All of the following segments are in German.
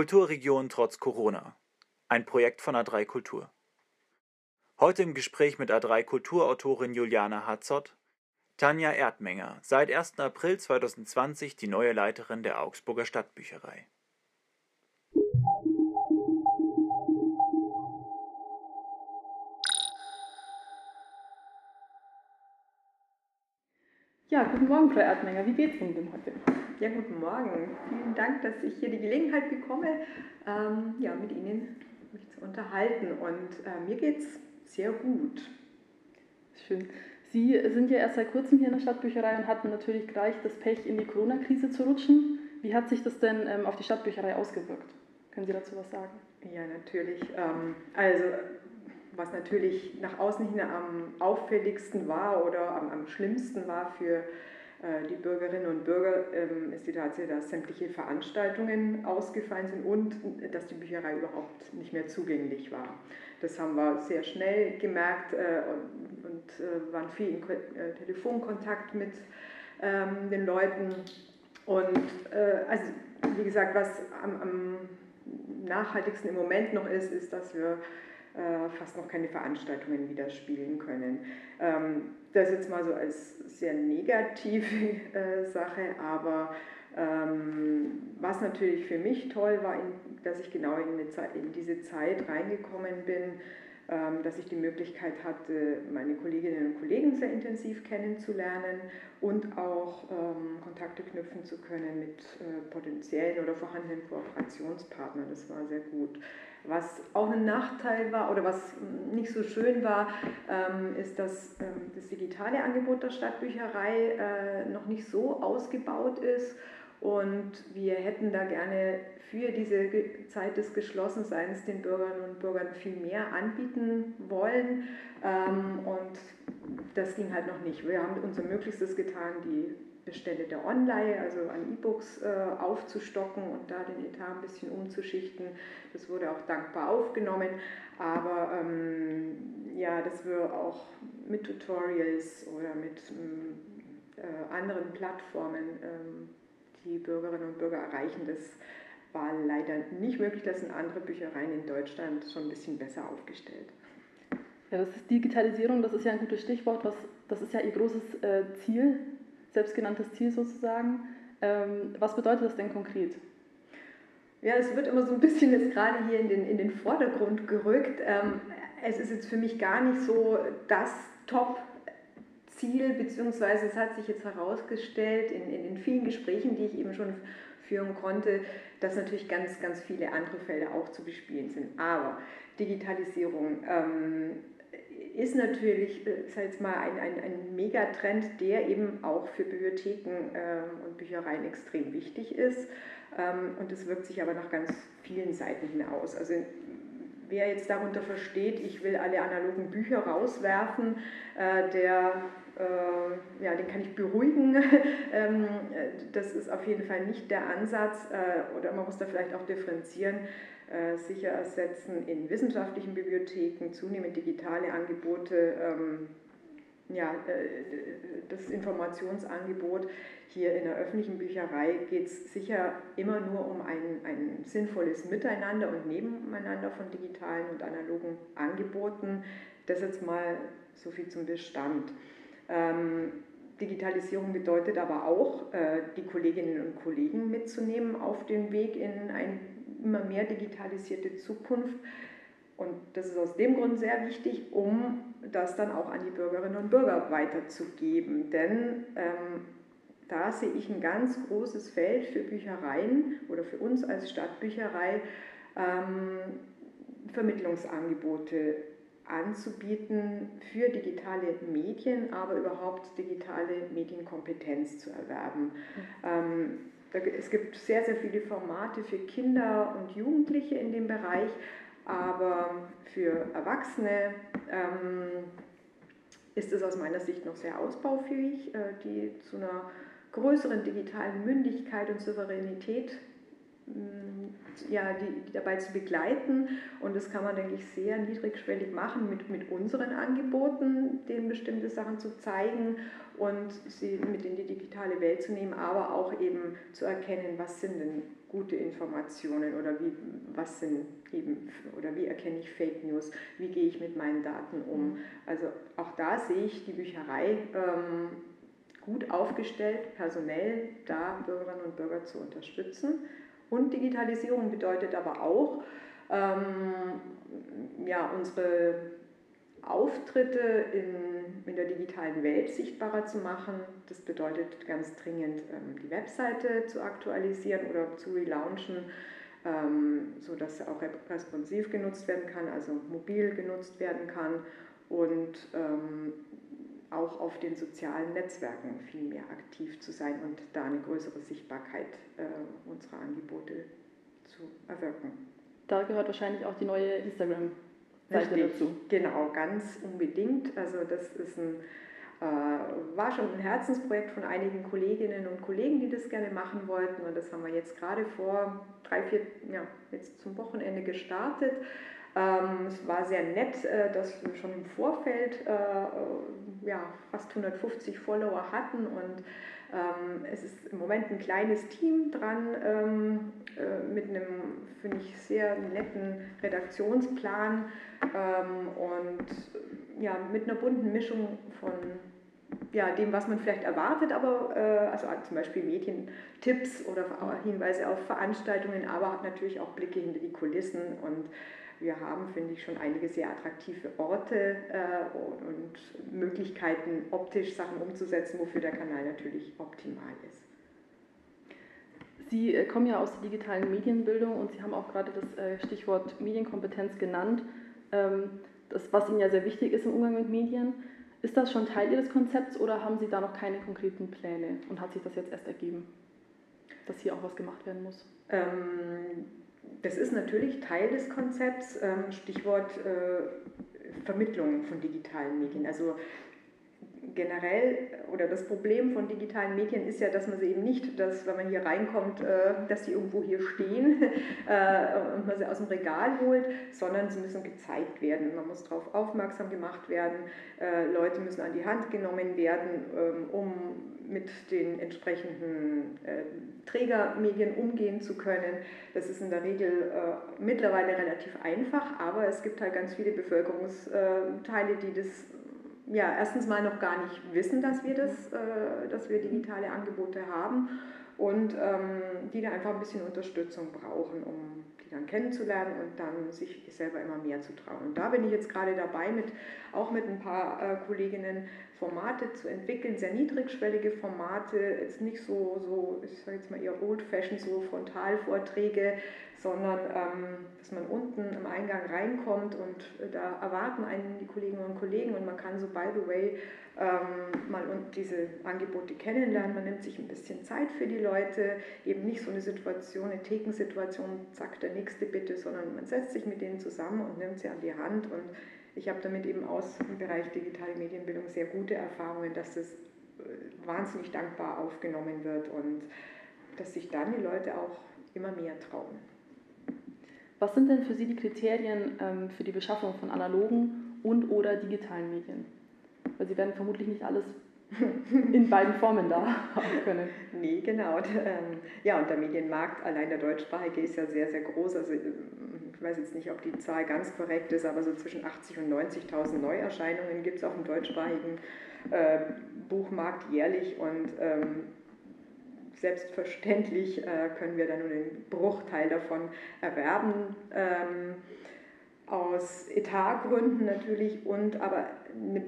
Kulturregion trotz Corona. Ein Projekt von A3 Kultur. Heute im Gespräch mit A3 Kulturautorin Juliane Hatzott, Tanja Erdmenger, seit 1. April 2020 die neue Leiterin der Augsburger Stadtbücherei. Ja, guten Morgen, Frau Erdmenger. Wie geht's Ihnen denn heute? Ja, guten Morgen. Vielen Dank, dass ich hier die Gelegenheit bekomme, ähm, ja, mit Ihnen mich zu unterhalten. Und äh, mir geht's sehr gut. Schön. Sie sind ja erst seit kurzem hier in der Stadtbücherei und hatten natürlich gleich das Pech, in die Corona-Krise zu rutschen. Wie hat sich das denn ähm, auf die Stadtbücherei ausgewirkt? Können Sie dazu was sagen? Ja, natürlich. Ähm, also was natürlich nach außen hin am auffälligsten war oder am, am schlimmsten war für äh, die Bürgerinnen und Bürger, ähm, ist die Tatsache, dass sämtliche Veranstaltungen ausgefallen sind und dass die Bücherei überhaupt nicht mehr zugänglich war. Das haben wir sehr schnell gemerkt äh, und, äh, waren viel in äh, Telefonkontakt mit ähm, den Leuten. Und äh, also, wie gesagt, was am, am nachhaltigsten im Moment noch ist, ist, dass wir äh, fast noch keine Veranstaltungen wieder spielen können. Ähm, das jetzt mal so als sehr negative äh, Sache, aber ähm, was natürlich für mich toll war, dass ich genau in, diese Zeit reingekommen bin, ähm, dass ich die Möglichkeit hatte, meine Kolleginnen und Kollegen sehr intensiv kennenzulernen und auch Kontakte knüpfen zu können mit äh, potenziellen oder vorhandenen Kooperationspartnern. Das war sehr gut. Was auch ein Nachteil war oder was nicht so schön war, ähm, ist, dass das digitale Angebot der Stadtbücherei äh, noch nicht so ausgebaut ist und wir hätten da gerne für diese Zeit des Geschlossenseins den Bürgerinnen und Bürgern viel mehr anbieten wollen. Ähm, und das ging halt noch nicht. Wir haben unser Möglichstes getan, die Bestände der Online, also an E-Books äh, aufzustocken und da den Etat ein bisschen umzuschichten. Das wurde auch dankbar aufgenommen. Aber ähm, ja, dass wir auch mit Tutorials oder mit ähm, äh, anderen Plattformen ähm, die Bürgerinnen und Bürger erreichen. Das war leider nicht möglich. Das sind andere Büchereien in Deutschland schon ein bisschen besser aufgestellt. Ja, das ist Digitalisierung, das ist ja ein gutes Stichwort. Was, das ist ja Ihr großes äh, Ziel, selbstgenanntes Ziel sozusagen. Ähm, was bedeutet das denn konkret? Ja, es wird immer so ein bisschen jetzt gerade hier in den, in den Vordergrund gerückt. Ähm, es ist jetzt für mich gar nicht so das Top Ziel, beziehungsweise es hat sich jetzt herausgestellt in, in den vielen Gesprächen, die ich eben schon führen konnte, dass natürlich ganz, ganz viele andere Felder auch zu bespielen sind. Aber Digitalisierung ähm, ist natürlich, äh, jetzt mal, ein, ein, ein Megatrend, der eben auch für Bibliotheken ähm, und Büchereien extrem wichtig ist. Ähm, und es wirkt sich aber nach ganz vielen Seiten hinaus. Also wer jetzt darunter versteht, ich will alle analogen Bücher rauswerfen, äh, der äh, ja, den kann ich beruhigen. ähm, das ist auf jeden Fall nicht der Ansatz äh, oder man muss da vielleicht auch differenzieren. Äh, sicher ersetzen in wissenschaftlichen Bibliotheken zunehmend digitale Angebote. Ähm, ja, äh, das Informationsangebot hier in der öffentlichen Bücherei geht es sicher immer nur um ein, ein sinnvolles Miteinander und Nebeneinander von digitalen und analogen Angeboten. Das jetzt mal so viel zum Bestand. Ähm, Digitalisierung bedeutet aber auch, äh, die Kolleginnen und Kollegen mitzunehmen auf den Weg in eine immer mehr digitalisierte Zukunft. Und das ist aus dem Grund sehr wichtig, um das dann auch an die Bürgerinnen und Bürger weiterzugeben. Denn ähm, da sehe ich ein ganz großes Feld für Büchereien oder für uns als Stadtbücherei, ähm, Vermittlungsangebote anzubieten für digitale Medien, aber überhaupt digitale Medienkompetenz zu erwerben. Mhm. Es gibt sehr, sehr viele Formate für Kinder und Jugendliche in dem Bereich, aber für Erwachsene ähm, ist es aus meiner Sicht noch sehr ausbaufähig, äh, die zu einer größeren digitalen Mündigkeit und Souveränität ja, die, dabei zu begleiten. Und das kann man, denke ich, sehr niedrigschwellig machen mit, mit unseren Angeboten, denen bestimmte Sachen zu zeigen und sie mit in die digitale Welt zu nehmen, aber auch eben zu erkennen, was sind denn gute Informationen oder wie, was sind eben, oder wie erkenne ich Fake News, wie gehe ich mit meinen Daten um. Also auch da sehe ich die Bücherei ähm, gut aufgestellt, personell da Bürgerinnen und Bürger zu unterstützen. Und Digitalisierung bedeutet aber auch, ähm, ja, unsere Auftritte in, in der digitalen Welt sichtbarer zu machen. Das bedeutet ganz dringend, ähm, die Webseite zu aktualisieren oder zu relaunchen, ähm, sodass sie auch responsiv genutzt werden kann, also mobil genutzt werden kann und ähm, auch auf den sozialen Netzwerken viel mehr aktiv zu sein und da eine größere Sichtbarkeit äh, unserer Angebote zu erwirken. Da gehört wahrscheinlich auch die neue Instagram Seite dazu. Genau, ganz unbedingt. Also das ist ein, äh, war schon ein Herzensprojekt von einigen Kolleginnen und Kollegen, die das gerne machen wollten. Und das haben wir jetzt gerade vor drei, vier, ja, jetzt zum Wochenende gestartet. Ähm, es war sehr nett, äh, dass wir schon im Vorfeld äh, äh ja, fast 150 Follower hatten und ähm, es ist im Moment ein kleines Team dran ähm, äh, mit einem, finde ich, sehr netten Redaktionsplan ähm, und ja, mit einer bunten Mischung von ja, dem, was man vielleicht erwartet, aber äh, also zum Beispiel Medientipps oder Hinweise auf Veranstaltungen, aber natürlich auch Blicke hinter die Kulissen und wir haben, finde ich, schon einige sehr attraktive Orte äh, und Möglichkeiten, optisch Sachen umzusetzen, wofür der Kanal natürlich optimal ist. Sie äh, kommen ja aus der digitalen Medienbildung und Sie haben auch gerade das äh, Stichwort Medienkompetenz genannt, ähm, das, was Ihnen ja sehr wichtig ist im Umgang mit Medien. Ist das schon Teil Ihres Konzepts oder haben Sie da noch keine konkreten Pläne und hat sich das jetzt erst ergeben, dass hier auch was gemacht werden muss? Ähm, das ist natürlich Teil des Konzepts, ähm, Stichwort äh, Vermittlung von digitalen Medien. Also generell oder das Problem von digitalen Medien ist ja, dass man sie eben nicht, dass wenn man hier reinkommt, äh, dass sie irgendwo hier stehen äh, und man sie aus dem Regal holt, sondern sie müssen gezeigt werden. Man muss darauf aufmerksam gemacht werden, äh, Leute müssen an die Hand genommen werden, ähm, um mit den entsprechenden Trägermedien umgehen zu können. Das ist in der Regel mittlerweile relativ einfach, aber es gibt halt ganz viele Bevölkerungsteile, die das ja, erstens mal noch gar nicht wissen, dass wir, das, äh, dass wir digitale Angebote haben und ähm, die da einfach ein bisschen Unterstützung brauchen, um die dann kennenzulernen und dann sich selber immer mehr zu trauen. Und da bin ich jetzt gerade dabei, mit, auch mit ein paar äh, Kolleginnen Formate zu entwickeln, sehr niedrigschwellige Formate, jetzt nicht so, so ich sage jetzt mal eher old-fashioned, so Frontalvorträge, sondern ähm, dass man unten im Eingang reinkommt und äh, da erwarten einen die Kolleginnen und Kollegen und man kann so, by the way, ähm, mal diese Angebote kennenlernen. Man nimmt sich ein bisschen Zeit für die Leute, eben nicht so eine Situation, eine Thekensituation, zack, der nächste bitte, sondern man setzt sich mit denen zusammen und nimmt sie an die Hand und ich habe damit eben aus dem Bereich digitale Medienbildung sehr gute Erfahrungen, dass das äh, wahnsinnig dankbar aufgenommen wird und dass sich dann die Leute auch immer mehr trauen. Was sind denn für Sie die Kriterien ähm, für die Beschaffung von analogen und oder digitalen Medien? Weil Sie werden vermutlich nicht alles in beiden Formen da haben können. Nee, genau. Ähm, ja, und der Medienmarkt, allein der deutschsprachige, ist ja sehr, sehr groß. Also ich weiß jetzt nicht, ob die Zahl ganz korrekt ist, aber so zwischen 80.000 und 90.000 Neuerscheinungen gibt es auf dem deutschsprachigen äh, Buchmarkt jährlich und ähm, selbstverständlich äh, können wir da nur einen Bruchteil davon erwerben. Ähm, aus Etatgründen natürlich und aber eine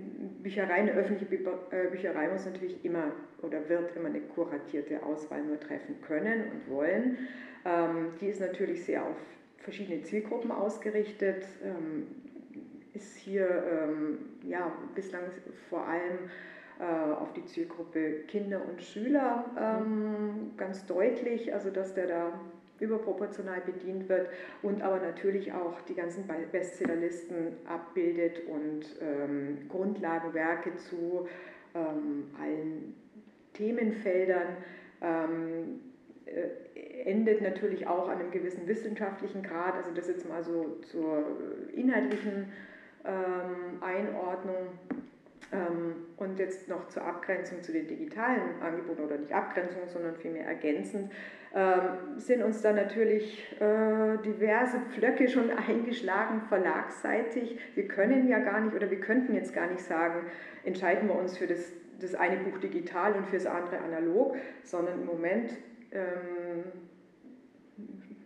Bücherei, eine öffentliche äh, Bücherei muss natürlich immer oder wird immer eine kuratierte Auswahl nur treffen können und wollen. Ähm, die ist natürlich sehr auf verschiedene Zielgruppen ausgerichtet, ähm, ist hier ähm, ja, bislang vor allem auf die Zielgruppe Kinder und Schüler ähm, ganz deutlich, also dass der da überproportional bedient wird und aber natürlich auch die ganzen Bestsellerlisten abbildet und ähm, Grundlagenwerke zu ähm, allen Themenfeldern. Ähm, äh, endet natürlich auch an einem gewissen wissenschaftlichen Grad, also das jetzt mal so zur inhaltlichen ähm, Einordnung. Ähm, und jetzt noch zur Abgrenzung zu den digitalen Angeboten oder nicht Abgrenzung, sondern vielmehr ergänzend, ähm, sind uns da natürlich äh, diverse Pflöcke schon eingeschlagen, verlagsseitig. Wir können ja gar nicht oder wir könnten jetzt gar nicht sagen, entscheiden wir uns für das, das eine Buch digital und für das andere analog, sondern im Moment ähm,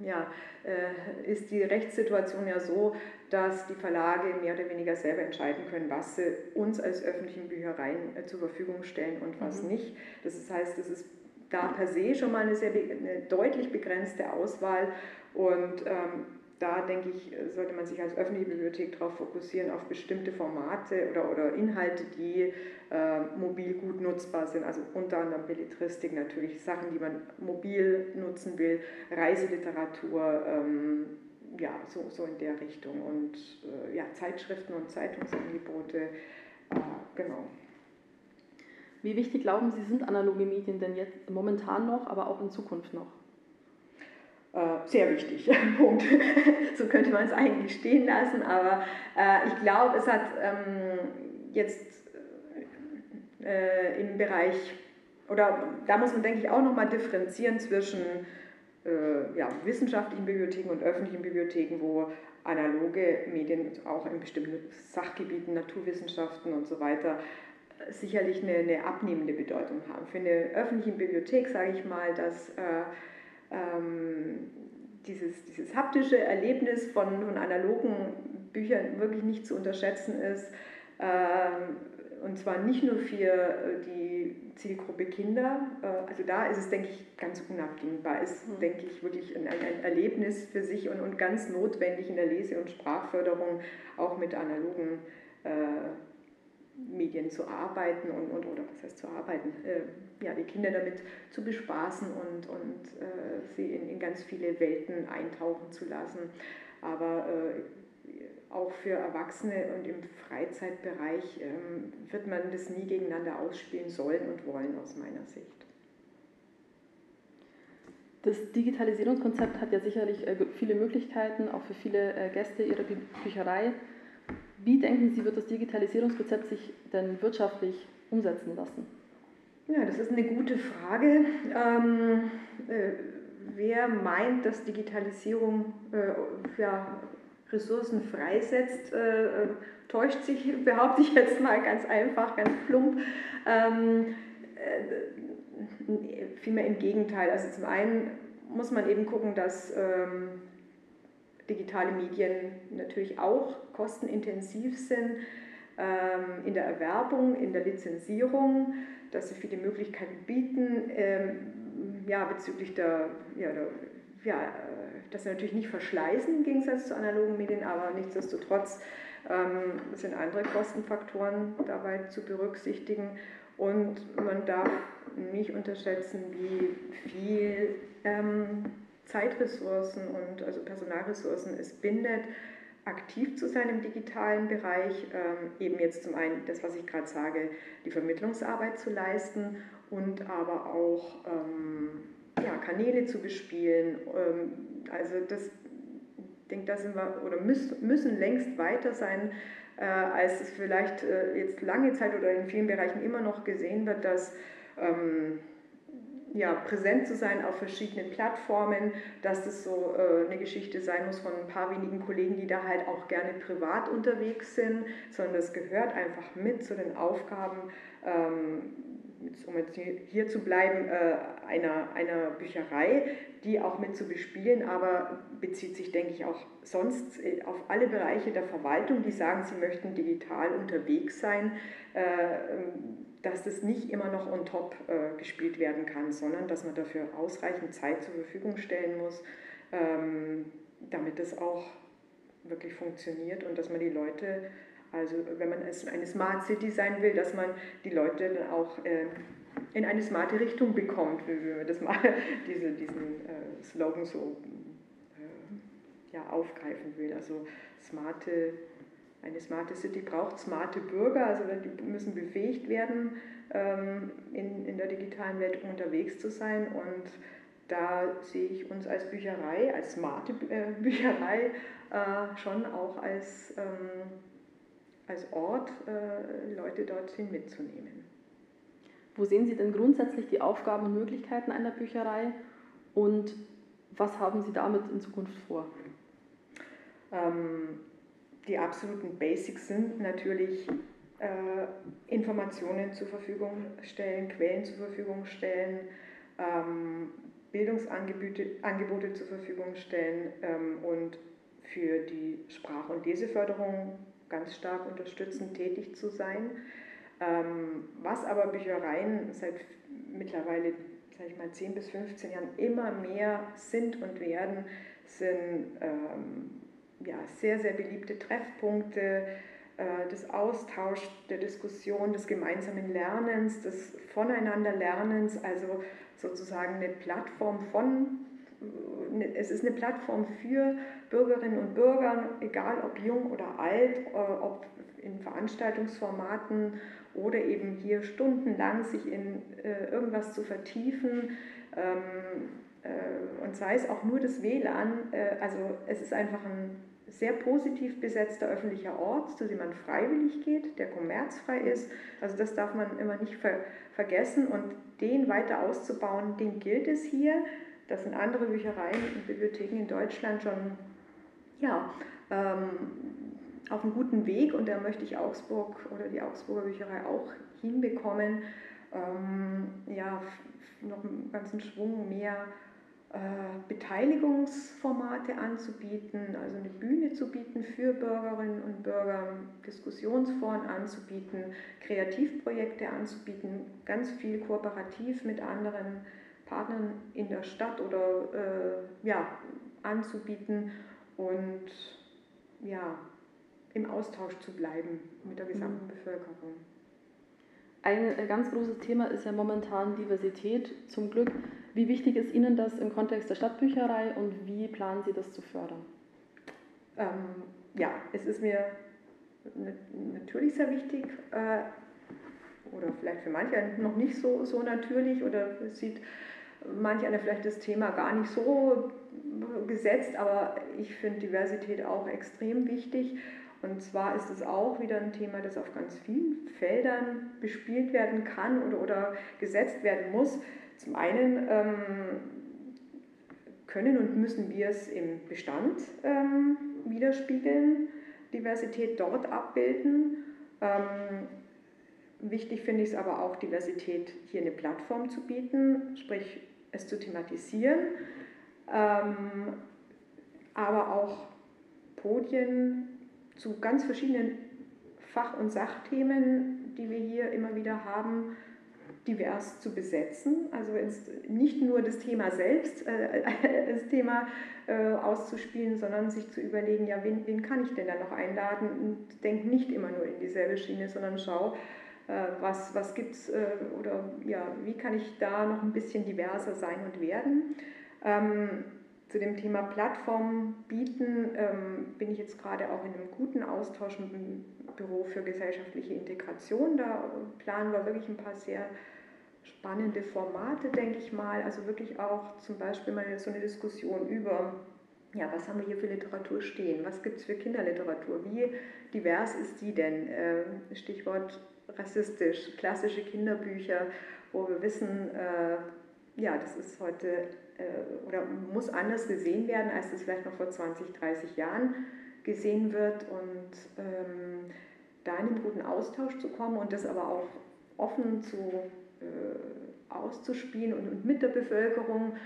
ja, äh, ist die Rechtssituation ja so, dass die Verlage mehr oder weniger selber entscheiden können, was sie uns als öffentlichen Büchereien äh, zur Verfügung stellen und was mhm. nicht. Das heißt, es ist da per se schon mal eine, sehr, eine deutlich begrenzte Auswahl und ähm, da denke ich, sollte man sich als öffentliche Bibliothek darauf fokussieren, auf bestimmte Formate oder, oder Inhalte, die äh, mobil gut nutzbar sind. Also unter anderem Belletristik natürlich, Sachen, die man mobil nutzen will, Reiseliteratur, ähm, ja, so, so in der Richtung. Und äh, ja, Zeitschriften und Zeitungsangebote, äh, genau. Wie wichtig glauben Sie, sind analoge Medien denn jetzt momentan noch, aber auch in Zukunft noch? Äh, sehr wichtig, Punkt. so könnte man es eigentlich stehen lassen, aber äh, ich glaube, es hat ähm, jetzt äh, im Bereich, oder da muss man, denke ich, auch nochmal differenzieren zwischen äh, ja, wissenschaftlichen Bibliotheken und öffentlichen Bibliotheken, wo analoge Medien auch in bestimmten Sachgebieten, Naturwissenschaften und so weiter sicherlich eine, eine, abnehmende Bedeutung haben. Für eine öffentliche Bibliothek sage ich mal, dass äh, ähm, dieses, dieses haptische Erlebnis von, von analogen Büchern wirklich nicht zu unterschätzen ist. Ähm, und zwar nicht nur für äh, die Zielgruppe Kinder, äh, also da ist es, denke ich, ganz unabdingbar, ist, mhm. denke ich, wirklich ein, ein, Erlebnis für sich und, und ganz notwendig in der Lese- und Sprachförderung auch mit analogen äh, Medien zu arbeiten und, und oder was heißt zu arbeiten, äh, ja, die Kinder damit zu bespaßen und, und äh, sie in, in ganz viele Welten eintauchen zu lassen. Aber äh, auch für Erwachsene und im Freizeitbereich ähm, wird man das nie gegeneinander ausspielen sollen und wollen aus meiner Sicht. Das Digitalisierungskonzept hat ja sicherlich äh, viele Möglichkeiten, auch für viele äh, Gäste ihrer Bücherei. Wie denken Sie, wird das Digitalisierungskonzept sich denn wirtschaftlich umsetzen lassen? Ja, das ist eine gute Frage. Ähm, äh, wer meint, dass Digitalisierung äh, ja, Ressourcen freisetzt, äh, äh täuscht sich, behaupte ich jetzt mal ganz einfach, ganz plump. Ähm, äh, vielmehr im Gegenteil. Also zum einen muss man eben gucken, dass ähm, digitale Medien natürlich auch kostenintensiv sind ähm, in der Erwerbung, in der Lizenzierung, dass sie viele Möglichkeiten bieten, ähm, ja, bezüglich der, ja, der ja, äh, dass sie natürlich nicht verschleißen im Gegensatz zu analogen Medien, aber nichtsdestotrotz ähm, sind andere Kostenfaktoren dabei zu berücksichtigen. Und man darf nicht unterschätzen, wie viel ähm, Zeitressourcen und also Personalressourcen es bindet, aktiv zu sein im digitalen Bereich, ähm, eben jetzt zum einen das, was ich gerade sage, die Vermittlungsarbeit zu leisten und aber auch ähm, ja, Kanäle zu bespielen. Ähm, also das, ich denke, da sind wir oder müssen, müssen längst weiter sein, äh, als es vielleicht äh, jetzt lange Zeit oder in vielen Bereichen immer noch gesehen wird, dass ähm, ja, präsent zu sein auf verschiedenen Plattformen, dass das so äh, eine Geschichte sein muss von ein paar wenigen Kollegen, die da halt auch gerne privat unterwegs sind, sondern das gehört einfach mit zu den Aufgaben, ähm, um jetzt hier zu bleiben, äh, einer, einer Bücherei, die auch mit zu bespielen, aber bezieht sich, denke ich, auch sonst äh, auf alle Bereiche der Verwaltung, die sagen, sie möchten digital unterwegs sein. Äh, dass das nicht immer noch on top gespielt werden kann, sondern dass man dafür ausreichend Zeit zur Verfügung stellen muss, ähm, damit das auch wirklich funktioniert und dass man die Leute, also wenn man eine Smart City sein will, dass man die Leute dann auch äh, in eine smarte Richtung bekommt, wie wir das mal diese, diesen äh, Slogan so äh, ja, aufgreifen will. Also smarte eine smarte City braucht smarte Bürger, also die müssen befähigt werden, ähm, in, in der digitalen Welt unterwegs zu sein. Und da sehe ich uns als Bücherei, als smarte Bücherei, schon auch als ähm, als Ort äh, Leute dorthin mitzunehmen. Wo sehen Sie denn grundsätzlich die Aufgaben und Möglichkeiten einer Bücherei und was haben Sie damit in Zukunft vor? Ähm, die absoluten Basics sind natürlich äh, Informationen zur Verfügung stellen, Quellen zur Verfügung stellen, ähm, Bildungsangebote Angebote zur Verfügung stellen ähm, und für die Sprach- und Leseförderung ganz stark unterstützend tätig zu sein. Ähm, was aber Büchereien seit mittlerweile, sage ich mal, 10 bis 15 Jahren immer mehr sind und werden, sind ähm, ja, sehr, sehr beliebte Treffpunkte äh, des Austauschs, der Diskussion, des gemeinsamen Lernens, des Voneinanderlernens, also sozusagen eine Plattform von, es ist eine Plattform für Bürgerinnen und Bürger, egal ob jung oder alt, äh, ob in Veranstaltungsformaten oder eben hier stundenlang sich in äh, irgendwas zu vertiefen. Ähm, äh, und sei es auch nur das WLAN, also es ist einfach ein sehr positiv besetzter öffentlicher Ort, zu dem man freiwillig geht, der kommerzfrei ist. Also das darf man immer nicht ver vergessen und den weiter auszubauen, den gilt es hier. Das sind andere Büchereien und Bibliotheken in Deutschland schon ja, ähm, auf einem guten Weg und da möchte ich Augsburg oder die Augsburger Bücherei auch hinbekommen, ähm, ja, noch einen ganzen Schwung mehr äh, Beteiligungsformate anzubieten, also eine Bühne zu bieten für Bürgerinnen und Bürger, Diskussionsforen anzubieten, Kreativprojekte anzubieten, ganz viel kooperativ mit anderen Partnern in der Stadt oder äh, ja, anzubieten und ja, im Austausch zu bleiben mit der gesamten mhm. Bevölkerung. Ein äh, ganz großes Thema ist ja momentan Diversität. Zum Glück. Wie wichtig ist Ihnen das im Kontext der Stadtbücherei und wie planen Sie das zu fördern? Ähm, ja, es ist mir natürlich sehr wichtig äh, oder vielleicht für manche noch nicht so, so natürlich oder sieht manch einer vielleicht das Thema gar nicht so gesetzt, aber ich finde Diversität auch extrem wichtig. Und zwar ist es auch wieder ein Thema, das auf ganz vielen Feldern bespielt werden kann oder, oder gesetzt werden muss. Zum einen ähm, können und müssen wir es im Bestand ähm, widerspiegeln, Diversität dort abbilden. Ähm, wichtig finde ich es aber auch, Diversität hier eine Plattform zu bieten, sprich es zu thematisieren, ähm, aber auch Podien zu ganz verschiedenen Fach- und Sachthemen, die wir hier immer wieder haben, divers zu besetzen. Also nicht nur das Thema selbst, äh, das Thema äh, auszuspielen, sondern sich zu überlegen, ja, wen, wen kann ich denn da noch einladen? Und denk nicht immer nur in dieselbe Schiene, sondern schau, was, was gibt es äh, oder ja, wie kann ich da noch ein bisschen diverser sein und werden. Ähm, zu dem Thema Plattform bieten ähm, bin ich jetzt gerade auch in einem guten Austausch mit dem Büro für gesellschaftliche Integration. Da planen wir wirklich ein paar sehr spannende Formate, denke ich mal. Also wirklich auch zum Beispiel mal so eine Diskussion über, ja, was haben wir hier für Literatur stehen? Was gibt es für Kinderliteratur? Wie divers ist die denn? Äh, Stichwort rassistisch, klassische Kinderbücher, wo wir wissen, äh, ja, das ist heute äh, oder muss anders gesehen werden, als das vielleicht noch vor 20, 30 Jahren gesehen wird. Und ähm, da in einen guten Austausch zu kommen und das aber auch offen zu, äh, auszuspielen und, und, mit der Bevölkerung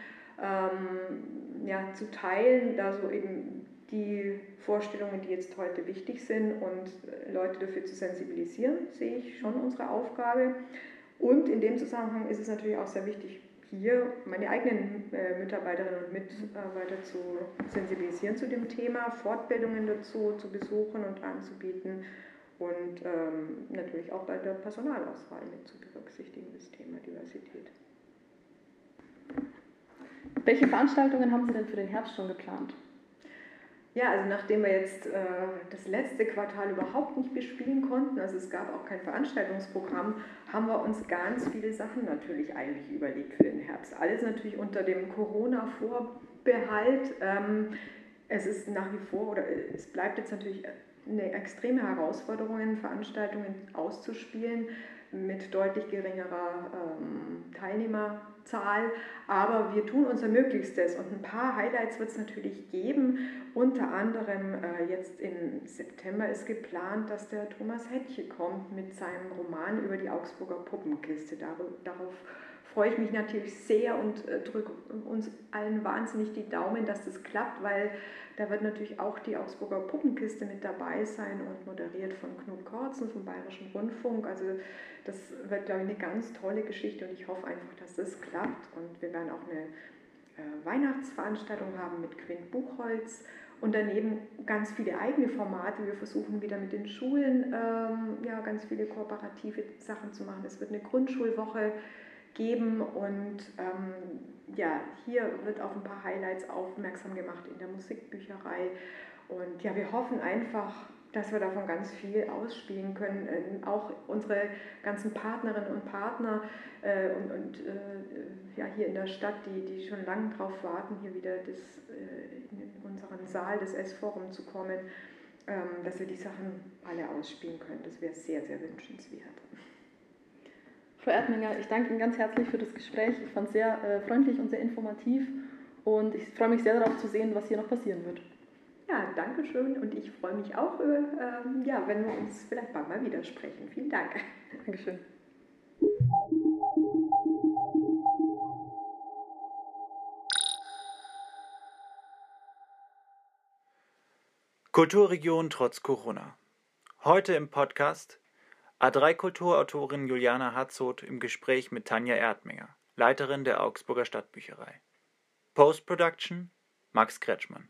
ähm, ja, zu teilen, da so eben die Vorstellungen, die jetzt heute wichtig sind und Leute dafür zu sensibilisieren, sehe ich schon unsere Aufgabe. Und in dem Zusammenhang ist es natürlich auch sehr wichtig, hier meine eigenen äh, Mitarbeiterinnen und Mitarbeiter zu sensibilisieren zu dem Thema, Fortbildungen dazu zu besuchen und anzubieten und ähm, natürlich auch bei der Personalauswahl mit zu berücksichtigen, das Thema Diversität. Welche Veranstaltungen haben Sie denn für den Herbst schon geplant? Ja, also nachdem wir jetzt äh, das letzte Quartal überhaupt nicht bespielen konnten, also es gab auch kein Veranstaltungsprogramm, haben wir uns ganz viele Sachen natürlich eigentlich überlegt für den Herbst. Alles natürlich unter dem Corona-Vorbehalt. Ähm, es ist nach wie vor oder es bleibt jetzt natürlich eine extreme Herausforderung, Veranstaltungen auszuspielen mit deutlich geringerer ähm, Teilnehmerzahl. Aber wir tun unser Möglichstes und ein paar Highlights wird es natürlich geben. Unter anderem äh, jetzt im September ist geplant, dass der Thomas Hettche kommt mit seinem Roman über die Augsburger Puppenkiste. Darauf freue ich mich natürlich sehr und äh, drücke uns allen wahnsinnig die Daumen, dass das klappt, weil da wird natürlich auch die Augsburger Puppenkiste mit dabei sein und moderiert von Knut Korzen vom Bayerischen Rundfunk. Also das wird, glaube ich, eine ganz tolle Geschichte und ich hoffe einfach, dass das klappt. Und wir werden auch eine äh, Weihnachtsveranstaltung haben mit Quint Buchholz und daneben ganz viele eigene Formate. Wir versuchen wieder mit den Schulen ähm, ja, ganz viele kooperative Sachen zu machen. Es wird eine Grundschulwoche geben und ähm, ja, hier wird auf ein paar Highlights aufmerksam gemacht in der Musikbücherei und ja, wir hoffen einfach, dass wir davon ganz viel ausspielen können. Ähm, auch unsere ganzen Partnerinnen und Partner äh, und, und äh, ja, hier in der Stadt, die, die schon lange darauf warten, hier wieder das, äh, in unseren Saal des S-Forum zu kommen, ähm, dass wir die Sachen alle ausspielen können. Das wäre sehr, sehr wünschenswert. Frau Erdminger, ich danke Ihnen ganz herzlich für das Gespräch. Ich fand es sehr äh, freundlich und sehr informativ und ich freue mich sehr darauf zu sehen, was hier noch passieren wird. Ja, danke schön und ich freue mich auch, äh, äh, ja, wenn wir uns vielleicht bald mal widersprechen. Vielen Dank. Dankeschön. Kulturregion trotz Corona. Heute im Podcast A3-Kulturautorin Juliana Hatzoth im Gespräch mit Tanja Erdminger, Leiterin der Augsburger Stadtbücherei. Post-Production Max Kretschmann